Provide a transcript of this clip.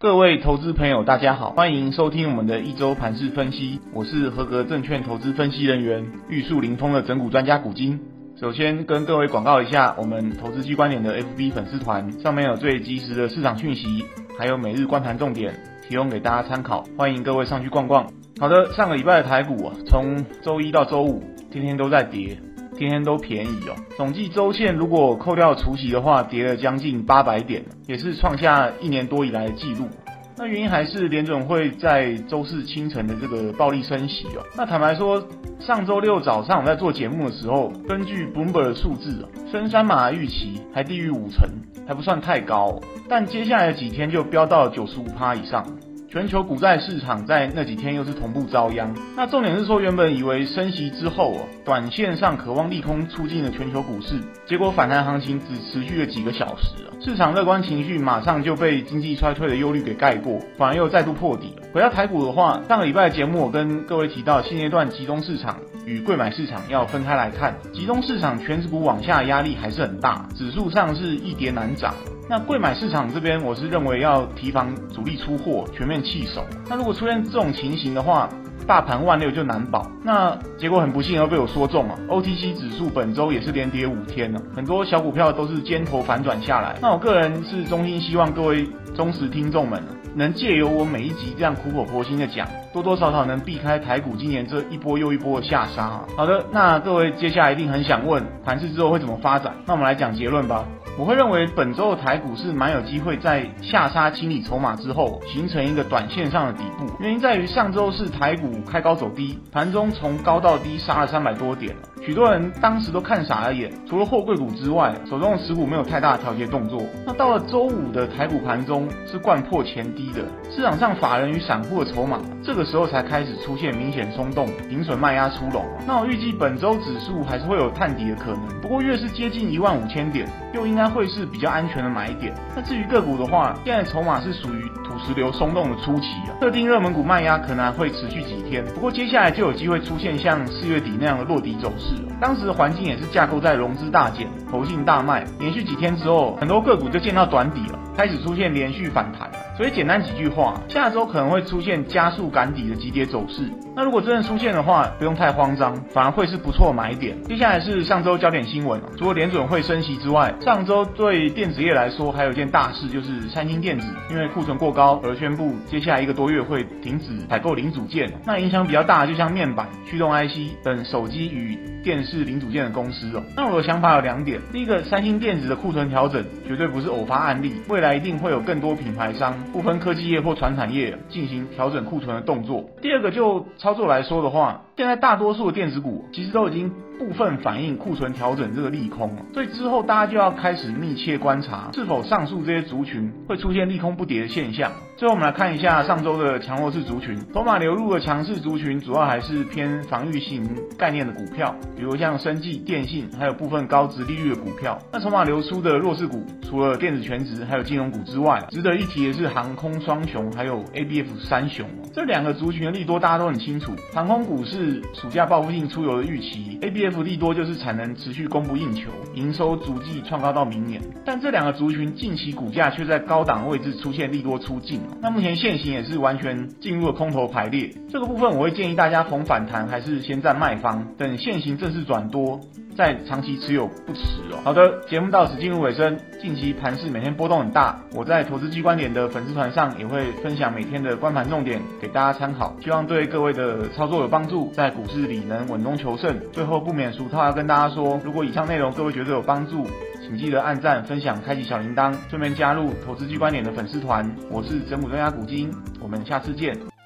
各位投资朋友，大家好，欢迎收听我们的一周盘势分析。我是合格证券投资分析人员，玉树临风的整股专家古金。首先跟各位广告一下，我们投资机观点的 FB 粉丝团上面有最及时的市场讯息，还有每日观盘重点，提供给大家参考。欢迎各位上去逛逛。好的，上个礼拜的台股啊，从周一到周五，天天都在跌。天天都便宜哦，总计周线如果扣掉除息的话，跌了将近八百点，也是创下一年多以来的记录。那原因还是联准会在周四清晨的这个暴力升息哦。那坦白说，上周六早上我在做节目的时候，根据 Bloomberg 的数字哦，升三码预期还低于五成，还不算太高。但接下来的几天就飙到了九十五趴以上。全球股债市场在那几天又是同步遭殃。那重点是说，原本以为升息之后哦，短线上渴望利空出尽的全球股市，结果反弹行情只持续了几个小时，市场乐观情绪马上就被经济衰退的忧虑给盖过，反而又再度破底了。回到台股的话，上个礼拜的节目我跟各位提到，现阶段集中市场与贵买市场要分开来看，集中市场权值股往下压力还是很大，指数上是易跌难涨。那贵买市场这边，我是认为要提防主力出货，全面弃守。那如果出现这种情形的话，大盘万六就难保。那结果很不幸又被我说中了，OTC 指数本周也是连跌五天了，很多小股票都是尖头反转下来。那我个人是衷心希望各位忠实听众们能借由我每一集这样苦口婆心的讲，多多少少能避开台股今年这一波又一波的下杀。好的，那各位接下来一定很想问，盘势之后会怎么发展？那我们来讲结论吧。我会认为本周的台股是蛮有机会在下杀清理筹码之后，形成一个短线上的底部。原因在于上周是台股开高走低，盘中从高到低杀了三百多点，许多人当时都看傻了眼。除了货柜股之外，手中的持股没有太大的调节动作。那到了周五的台股盘中是掼破前低的，市场上法人与散户的筹码这个时候才开始出现明显松动，顶损卖压出笼。那我预计本周指数还是会有探底的可能，不过越是接近一万五千点，又应该。会是比较安全的买点。那至于个股的话，现在筹码是属于土石流松动的初期啊，特定热门股卖压可能还会持续几天。不过接下来就有机会出现像四月底那样的落底走势。当时的环境也是架构在融资大减、投信大卖，连续几天之后，很多个股就见到短底了，开始出现连续反弹。所以简单几句话，下周可能会出现加速赶底的急跌走势。那如果真的出现的话，不用太慌张，反而会是不错买点。接下来是上周焦点新闻，除了联准会升息之外，上周对电子业来说还有一件大事，就是三星电子因为库存过高而宣布接下来一个多月会停止采购零组件。那影响比较大，就像面板、驱动 IC 等手机与电视零组件的公司哦。那我的想法有两点，第一个，三星电子的库存调整绝对不是偶发案例，未来一定会有更多品牌商。不分科技业或传产业进行调整库存的动作。第二个，就操作来说的话，现在大多数的电子股其实都已经。部分反映库存调整这个利空了，所以之后大家就要开始密切观察，是否上述这些族群会出现利空不跌的现象。最后我们来看一下上周的强弱势族群，筹码流入的强势族群主要还是偏防御型概念的股票，比如像生技、电信，还有部分高值利率的股票。那筹码流出的弱势股，除了电子权值还有金融股之外，值得一提的是航空双雄，还有 ABF 三雄。这两个族群的利多大家都很清楚，航空股是暑假报复性出游的预期，ABF。利多就是产能持续供不应求，营收逐季创高到明年。但这两个族群近期股价却在高档位置出现利多出尽。那目前现行也是完全进入了空头排列。这个部分我会建议大家逢反弹还是先占卖方，等现行正式转多。在长期持有不迟哦。好的，节目到此进入尾声。近期盘势每天波动很大，我在投资机观点的粉丝团上也会分享每天的观盘重点给大家参考，希望对各位的操作有帮助，在股市里能稳中求胜。最后不免俗套，要跟大家说，如果以上内容各位觉得有帮助，请记得按赞、分享、开启小铃铛，顺便加入投资机观点的粉丝团。我是整股专家古今，我们下次见。